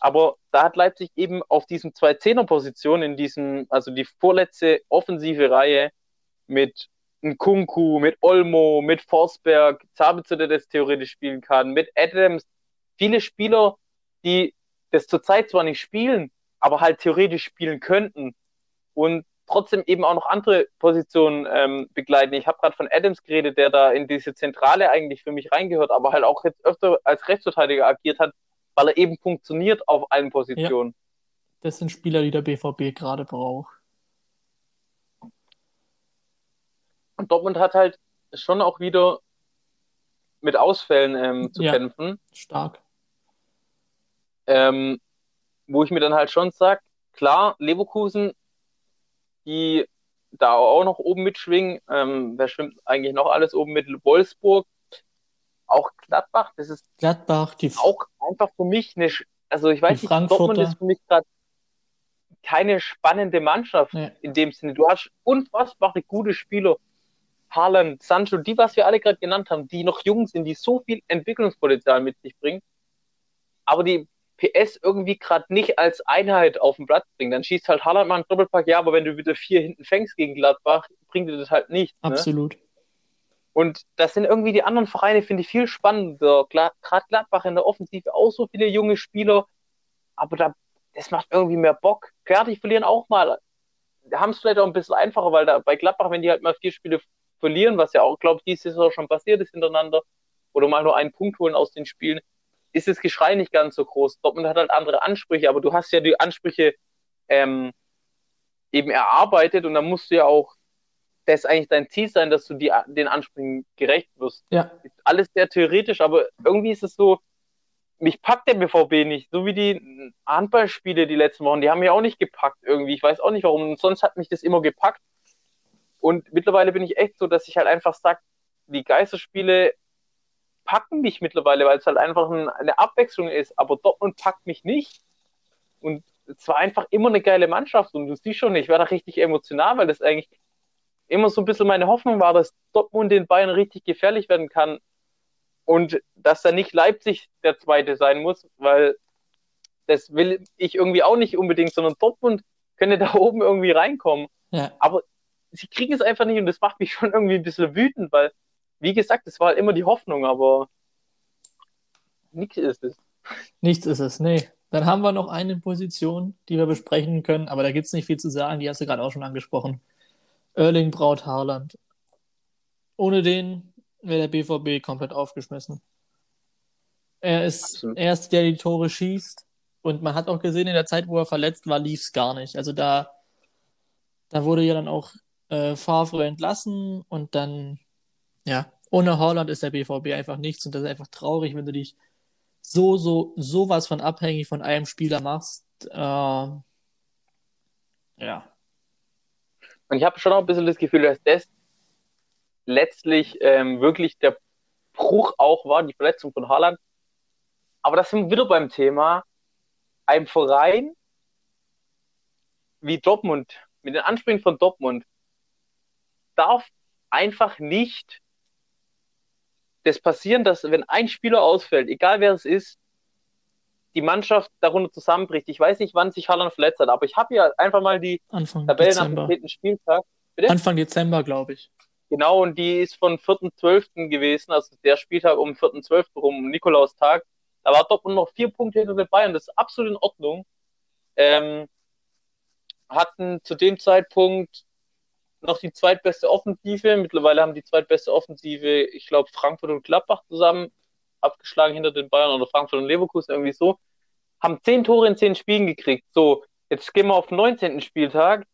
aber da hat Leipzig eben auf diesen zwei Zehner-Positionen, in diesem, also die vorletzte offensive Reihe mit Kunku, mit Olmo, mit Forsberg, Zabitzer, der das theoretisch spielen kann, mit Adams, viele Spieler, die das zurzeit zwar nicht spielen, aber halt theoretisch spielen könnten und trotzdem eben auch noch andere Positionen ähm, begleiten. Ich habe gerade von Adams geredet, der da in diese Zentrale eigentlich für mich reingehört, aber halt auch jetzt öfter als Rechtsverteidiger agiert hat, weil er eben funktioniert auf allen Positionen. Ja, das sind Spieler, die der BVB gerade braucht. Und Dortmund hat halt schon auch wieder mit Ausfällen ähm, zu ja, kämpfen. Stark. Ähm, wo ich mir dann halt schon sage, klar, Leverkusen, die da auch noch oben mitschwingen, ähm, wer schwimmt eigentlich noch alles oben mit? Wolfsburg, auch Gladbach, das ist Gladbach, die auch einfach für mich eine, also ich weiß nicht, Dortmund ist für mich gerade keine spannende Mannschaft nee. in dem Sinne. Du hast unfassbare gute Spieler. Haaland, Sancho, die, was wir alle gerade genannt haben, die noch jung sind, die so viel Entwicklungspotenzial mit sich bringen, aber die PS irgendwie gerade nicht als Einheit auf den Platz bringen. Dann schießt halt Haaland mal einen Doppelpack, ja, aber wenn du wieder vier hinten fängst gegen Gladbach, bringt dir das halt nicht. Ne? Und das sind irgendwie die anderen Vereine, finde ich, viel spannender. Gerade Gladbach in der Offensive auch so viele junge Spieler, aber da, das macht irgendwie mehr Bock. Klar, die verlieren auch mal. Haben es vielleicht auch ein bisschen einfacher, weil da bei Gladbach, wenn die halt mal vier Spiele verlieren, was ja auch, glaube ich, diese Saison schon passiert ist hintereinander, oder mal nur einen Punkt holen aus den Spielen, ist das Geschrei nicht ganz so groß. Dortmund hat halt andere Ansprüche, aber du hast ja die Ansprüche ähm, eben erarbeitet und dann musst du ja auch, das eigentlich dein Ziel sein, dass du die, den Ansprüchen gerecht wirst. Ja. Ist alles sehr theoretisch, aber irgendwie ist es so, mich packt der BVB nicht, so wie die Handballspiele die letzten Wochen, die haben mich auch nicht gepackt irgendwie. Ich weiß auch nicht warum. Und sonst hat mich das immer gepackt. Und mittlerweile bin ich echt so, dass ich halt einfach sage, die Geisterspiele packen mich mittlerweile, weil es halt einfach ein, eine Abwechslung ist. Aber Dortmund packt mich nicht. Und es war einfach immer eine geile Mannschaft. Und du siehst schon, ich war da richtig emotional, weil das eigentlich immer so ein bisschen meine Hoffnung war, dass Dortmund den Bayern richtig gefährlich werden kann. Und dass da nicht Leipzig der Zweite sein muss, weil das will ich irgendwie auch nicht unbedingt, sondern Dortmund könnte da *laughs* oben irgendwie reinkommen. Ja. Aber sie kriegen es einfach nicht und das macht mich *laughs* schon irgendwie ein bisschen wütend, weil, wie gesagt, es war halt immer die Hoffnung, aber nichts ist es. Nichts ist es, nee. Dann haben wir noch eine Position, die wir besprechen können, aber da gibt es nicht viel zu sagen, die hast du gerade auch schon angesprochen. Erling Braut Haaland. Ohne den wäre der BVB komplett aufgeschmissen. Er ist erst der die Tore schießt und man hat auch gesehen, in der Zeit, wo er verletzt war, lief es gar nicht. Also da, da wurde ja dann auch äh, Favre entlassen und dann, ja, ohne Holland ist der BVB einfach nichts und das ist einfach traurig, wenn du dich so, so, sowas von abhängig von einem Spieler machst. Äh, ja. Und ich habe schon auch ein bisschen das Gefühl, dass das letztlich ähm, wirklich der Bruch auch war, die Verletzung von Haaland. Aber das sind wir wieder beim Thema. Ein Verein wie Dortmund, mit den Ansprüchen von Dortmund, darf einfach nicht das passieren, dass wenn ein Spieler ausfällt, egal wer es ist, die Mannschaft darunter zusammenbricht. Ich weiß nicht, wann sich Haaland verletzt hat, aber ich habe ja einfach mal die Anfang Tabelle Dezember. nach dem dritten Spieltag. Bitte? Anfang Dezember, glaube ich. Genau, und die ist von 4.12. gewesen, also der Spieltag um 4.12. rum, Nikolaustag. Da war Dortmund noch vier Punkte hinter den Bayern, das ist absolut in Ordnung. Ähm, hatten zu dem Zeitpunkt noch die zweitbeste Offensive. Mittlerweile haben die zweitbeste Offensive, ich glaube, Frankfurt und Gladbach zusammen abgeschlagen hinter den Bayern oder Frankfurt und Leverkusen irgendwie so. Haben zehn Tore in zehn Spielen gekriegt. So, jetzt gehen wir auf den 19. Spieltag.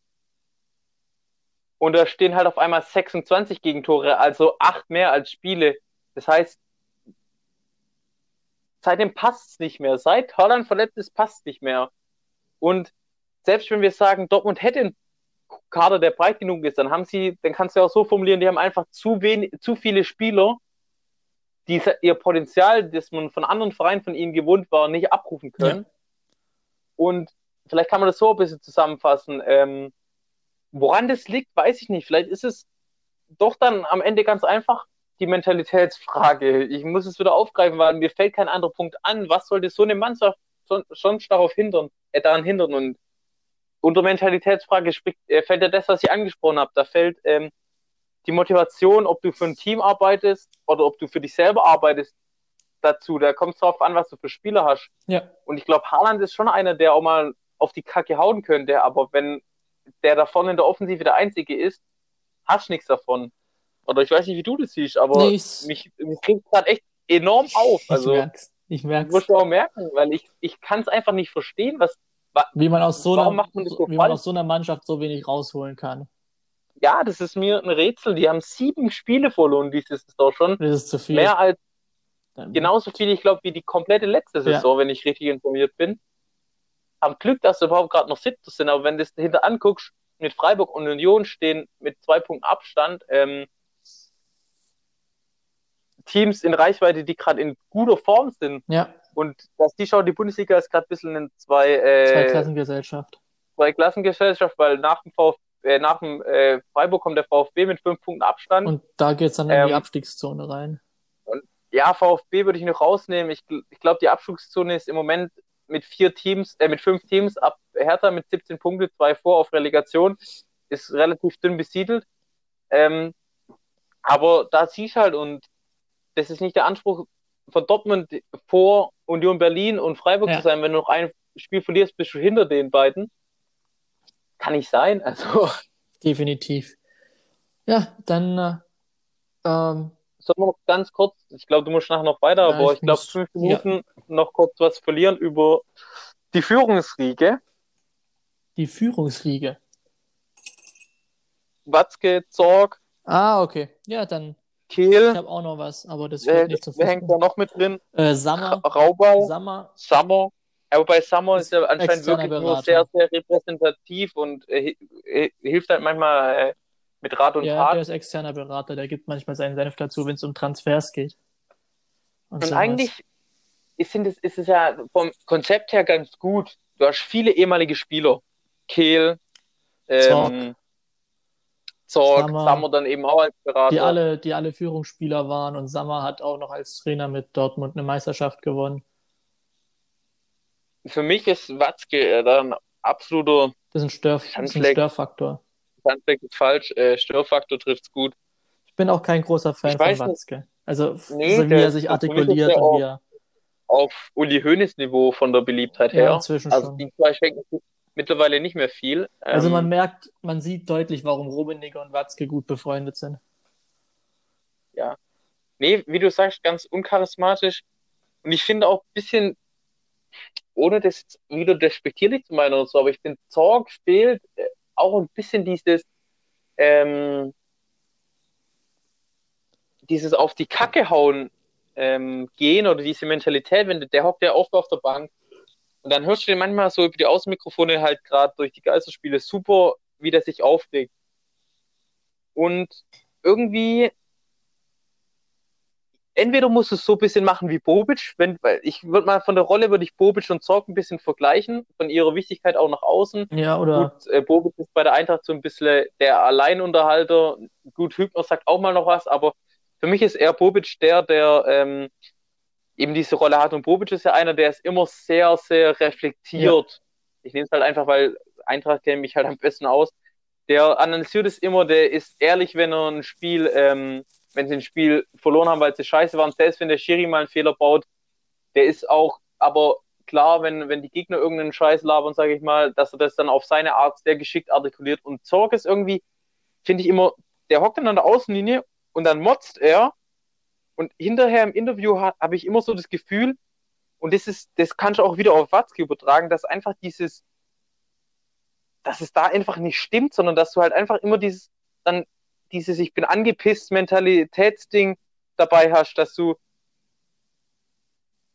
Und da stehen halt auf einmal 26 Gegentore, also acht mehr als Spiele. Das heißt, seitdem passt es nicht mehr. Seit Holland verletzt ist, passt es nicht mehr. Und selbst wenn wir sagen, Dortmund hätte einen Kader, der breit genug ist, dann haben sie, dann kannst du auch so formulieren, die haben einfach zu wenig, zu viele Spieler, die ihr Potenzial, das man von anderen Vereinen von ihnen gewohnt war, nicht abrufen können. Ja. Und vielleicht kann man das so ein bisschen zusammenfassen. Ähm, woran das liegt, weiß ich nicht. Vielleicht ist es doch dann am Ende ganz einfach die Mentalitätsfrage. Ich muss es wieder aufgreifen, weil mir fällt kein anderer Punkt an. Was sollte so eine Mannschaft sonst darauf hindern, äh, daran hindern? Und unter Mentalitätsfrage spricht, äh, fällt ja das, was ich angesprochen habe. Da fällt ähm, die Motivation, ob du für ein Team arbeitest oder ob du für dich selber arbeitest, dazu. Da kommt es darauf an, was du für Spieler hast. Ja. Und ich glaube, Haaland ist schon einer, der auch mal auf die Kacke hauen könnte, aber wenn der da vorne in der Offensive der Einzige ist, hast du nichts davon. Oder ich weiß nicht, wie du das siehst, aber nee, mich, mich kriegt gerade echt enorm auf. Also, ich merk's. Ich merk's. Muss auch merken, weil ich, ich kann es einfach nicht verstehen, was. Wie man aus so einer, man so wie man aus so einer Mannschaft so wenig rausholen kann. Ja, das ist mir ein Rätsel. Die haben sieben Spiele verloren dieses Saison schon. Das ist zu viel. Mehr als genauso viel, ich glaube, wie die komplette letzte Saison, ja. wenn ich richtig informiert bin. Haben Glück, dass sie überhaupt gerade noch siebter sind, aber wenn du es dahinter anguckst, mit Freiburg und Union stehen mit zwei Punkten Abstand, ähm, Teams in Reichweite, die gerade in guter Form sind. Ja. Und das die schaut, die Bundesliga ist gerade ein bisschen in zwei, äh, zwei Klassengesellschaft. Zwei Klassengesellschaft, weil nach dem, VfB, äh, nach dem äh, Freiburg kommt der VfB mit fünf Punkten Abstand. Und da geht es dann in die ähm, Abstiegszone rein. Und ja, VfB würde ich noch rausnehmen. Ich, ich glaube, die Abstiegszone ist im Moment mit vier Teams, äh, mit fünf Teams ab Hertha mit 17 Punkten, zwei vor auf Relegation, ist relativ dünn besiedelt. Ähm, aber da siehst du halt, und das ist nicht der Anspruch von Dortmund vor Union Berlin und Freiburg ja. zu sein. Wenn du noch ein Spiel verlierst, bist du hinter den beiden. Kann nicht sein. Also. Definitiv. Ja, dann äh, ähm, Sollen wir noch ganz kurz, ich glaube, du musst nachher noch weiter, aber ich, ich glaube, fünf Minuten ja. noch kurz was verlieren über die Führungsriege. Die Führungsriege. Watzke, Zorg. Ah, okay. Ja, dann Kehl. Ich habe auch noch was, aber das wird nicht zu Wer hängt da noch mit drin? Äh, Sammer. Raubal. Sammer. Summer. Aber bei Summer ist er anscheinend wirklich Berater. nur sehr, sehr repräsentativ und äh, hilft halt manchmal äh, mit Rat und ja, Tat. Ja, der ist externer Berater, der gibt manchmal seinen Senf dazu, wenn es um Transfers geht. Und, und eigentlich ist, es, ist es ja vom Konzept her ganz gut. Du hast viele ehemalige Spieler. Kehl, ähm, Zorg, Sammer, Sammer dann eben auch als Berater. Die alle, die alle Führungsspieler waren und Sammer hat auch noch als Trainer mit Dortmund eine Meisterschaft gewonnen. Für mich ist Watzke dann absoluter. Das ist ein, Stör, das ist ein Störfaktor. Sandbeck ist falsch, äh, Störfaktor trifft's gut. Ich bin auch kein großer Fan ich von Watzke. Nicht. Also, nee, so wie er sich artikuliert und wie er. Auf Uli Hoeneß Niveau von der Beliebtheit her. Ja, inzwischen also schon. die zwei schenken sich mittlerweile nicht mehr viel. Also man ähm, merkt, man sieht deutlich, warum Rummenigge und Watzke gut befreundet sind. Ja. Nee, wie du sagst, ganz uncharismatisch. Und ich finde auch ein bisschen, ohne das wieder despektierlich zu meinen oder so, aber ich finde, Zorg fehlt äh, auch ein bisschen dieses, ähm, dieses auf die Kacke hauen ähm, gehen oder diese Mentalität, wenn der, hockt ja oft auf der Bank und dann hörst du den manchmal so über die Außenmikrofone halt gerade durch die Geisterspiele super, wie der sich aufregt. Und irgendwie, entweder musst du es so ein bisschen machen wie Bobic, wenn, weil ich würde mal von der Rolle würde ich Bobic und Zorg ein bisschen vergleichen, von ihrer Wichtigkeit auch nach außen. Ja, oder? Gut, äh, Bobic ist bei der Eintracht so ein bisschen der Alleinunterhalter. Gut, Hübner sagt auch mal noch was, aber für mich ist eher Bobic der, der ähm, eben diese Rolle hat. Und Bobic ist ja einer, der ist immer sehr, sehr reflektiert. Ja. Ich nehme es halt einfach, weil Eintracht kennt mich halt am besten aus. Der analysiert es immer, der ist ehrlich, wenn er ein Spiel, ähm, wenn sie ein Spiel verloren haben, weil sie scheiße waren, selbst wenn der Schiri mal einen Fehler baut, der ist auch, aber klar, wenn, wenn die Gegner irgendeinen Scheiß labern, sage ich mal, dass er das dann auf seine Art sehr geschickt artikuliert. Und Zorg ist irgendwie, finde ich immer, der hockt dann an der Außenlinie und dann motzt er und hinterher im Interview habe ich immer so das Gefühl, und das ist, das kannst du auch wieder auf Watzke übertragen, dass einfach dieses, dass es da einfach nicht stimmt, sondern dass du halt einfach immer dieses, dann dieses Ich bin angepisst Mentalitätsding dabei hast, dass du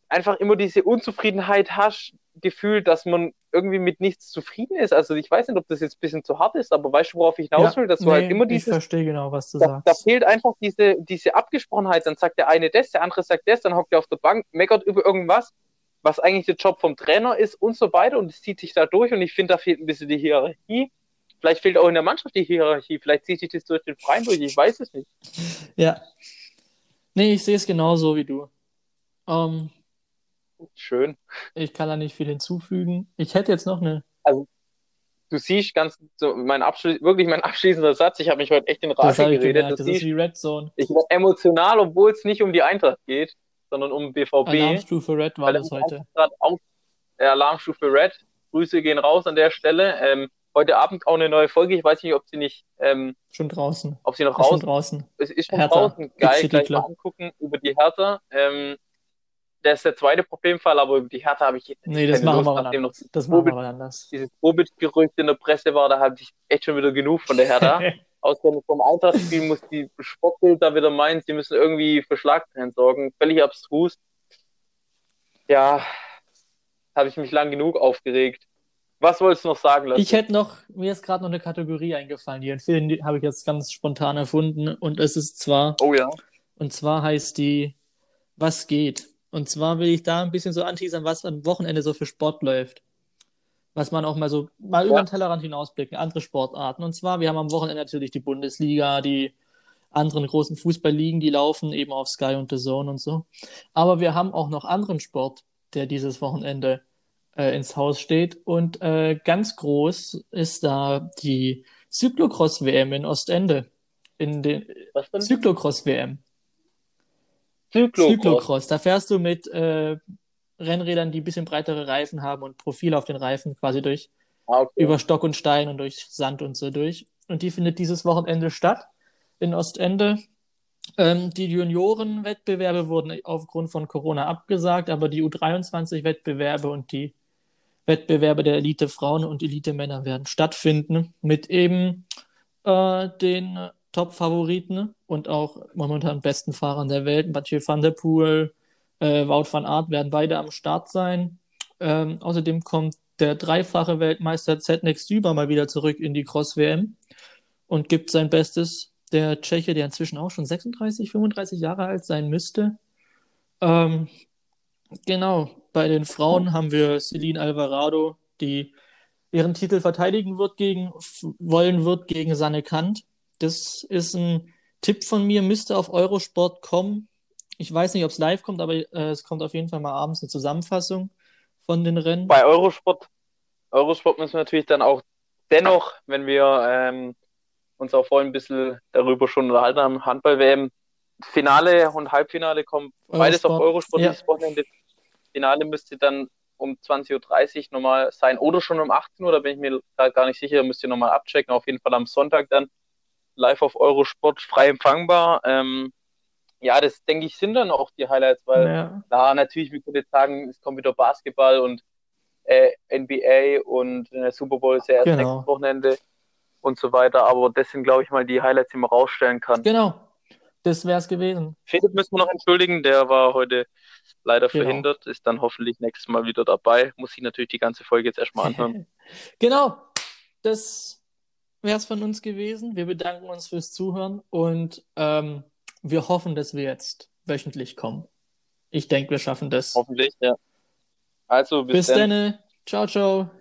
einfach immer diese Unzufriedenheit hast, Gefühl, dass man irgendwie mit nichts zufrieden ist. Also ich weiß nicht, ob das jetzt ein bisschen zu hart ist, aber weißt du, worauf ich hinaus will? Dass du halt immer dieses. Ich verstehe genau, was du da, sagst. Da fehlt einfach diese, diese Abgesprochenheit. Dann sagt der eine das, der andere sagt das, dann hockt er auf der Bank, meckert über irgendwas, was eigentlich der Job vom Trainer ist und so weiter und es zieht sich da durch und ich finde, da fehlt ein bisschen die Hierarchie. Vielleicht fehlt auch in der Mannschaft die Hierarchie. Vielleicht zieht sich das durch den Verein durch. Ich weiß es nicht. Ja. Nee, ich sehe es genauso wie du. Ähm, Schön. ich kann da nicht viel hinzufügen. Ich hätte jetzt noch eine. Also, du siehst ganz, so mein Abschluss, wirklich mein abschließender Satz. Ich habe mich heute echt in Rage geredet. gemerkt. Das ist siehst, wie Red Zone. ich werde emotional, obwohl es nicht um die Eintracht geht, sondern um BVB. Alarmstufe Red war das heute. auf Alarmstufe Red. Grüße gehen raus an der Stelle. Ähm, heute Abend auch eine neue Folge. Ich weiß nicht, ob sie nicht, ähm, Schon draußen. ob sie noch Ist schon raus draußen. Es ist schon Hertha, draußen. Geil, gleich mal angucken über die Hertha. Ähm, der ist der zweite Problemfall, aber über die Hertha habe ich jetzt Nee, das machen Lust, wir noch. Das machen wir mal anders. dieses Covid-Gerücht in der Presse war, da hatte ich echt schon wieder genug von der Hertha. *laughs* Ausgerechnet vom Eintracht-Spiel muss die Sportbild da wieder meinen, sie müssen irgendwie für Schlagzeilen sorgen. Völlig abstrus. Ja, habe ich mich lang genug aufgeregt. Was wolltest du noch sagen lassen? Ich hätte noch, mir ist gerade noch eine Kategorie eingefallen, die habe ich jetzt ganz spontan erfunden und es ist zwar, oh ja. und zwar heißt die Was geht? Und zwar will ich da ein bisschen so anteasern, was am Wochenende so für Sport läuft. Was man auch mal so, mal über Ja. den Tellerrand hinausblicken, andere Sportarten. Und zwar, wir haben am Wochenende natürlich die Bundesliga, die anderen großen Fußballligen, die laufen eben auf Sky und The Zone und so. Aber wir haben auch noch anderen Sport, der dieses Wochenende äh, ins Haus steht. Und äh, ganz groß ist da die Cyclocross-WM in Ostende. In den Was denn? Cyclocross-WM. Cyclocross. Cyclocross. Da fährst du mit äh, Rennrädern, die ein bisschen breitere Reifen haben und Profile auf den Reifen quasi durch Ah, okay. über Stock und Stein und durch Sand und so durch. Und die findet dieses Wochenende statt in Ostende. Ähm, die Juniorenwettbewerbe wurden aufgrund von Corona abgesagt, aber die U23-Wettbewerbe und die Wettbewerbe der Elite-Frauen und Elite-Männer werden stattfinden mit eben äh, den Top-Favoriten und auch momentan besten Fahrern der Welt. Mathieu van der Poel, äh, Wout van Aert werden beide am Start sein. Ähm, außerdem kommt der dreifache Weltmeister Zednek Süber mal wieder zurück in die Cross-WM und gibt sein Bestes. Der Tscheche, der inzwischen auch schon 36, 35 Jahre alt sein müsste. Ähm, genau, bei den Frauen haben wir Celine Alvarado, die ihren Titel verteidigen wird gegen, wollen wird gegen Sanne Kant. Das ist ein Tipp von mir, müsste auf Eurosport kommen. Ich weiß nicht, ob es live kommt, aber äh, es kommt auf jeden Fall mal abends eine Zusammenfassung von den Rennen. Bei Eurosport, Eurosport müssen wir natürlich dann auch dennoch, wenn wir ähm, uns auch vorhin ein bisschen darüber schon unterhalten haben, Handball-WM, Finale und Halbfinale kommen beides auf Eurosport, Eurosport ja. dieses Wochenende. Finale müsste dann um 20.30 Uhr nochmal sein oder schon um 18 Uhr, da bin ich mir gerade gar nicht sicher, müsst ihr nochmal abchecken. Auf jeden Fall am Sonntag dann live auf Eurosport frei empfangbar. Ähm, ja, das denke ich sind dann auch die Highlights, weil Ja. Natürlich, wir können jetzt sagen, es kommt wieder Basketball und äh, NBA und äh, Super Bowl ist ja erst Genau. nächstes Wochenende und so weiter. Aber das sind, glaube ich, mal die Highlights, die man rausstellen kann. Genau, das wäre es gewesen. Philipp müssen wir noch entschuldigen, der war heute leider Genau. verhindert, ist dann hoffentlich nächstes Mal wieder dabei. Muss ich natürlich die ganze Folge jetzt erstmal anhören. *laughs* Genau, das wäre es von uns gewesen. Wir bedanken uns fürs Zuhören und ähm, wir hoffen, dass wir jetzt wöchentlich kommen. Ich denke, wir schaffen das. hoffentlich, ja. Also, bis, Bis dann. dann. Ciao, ciao.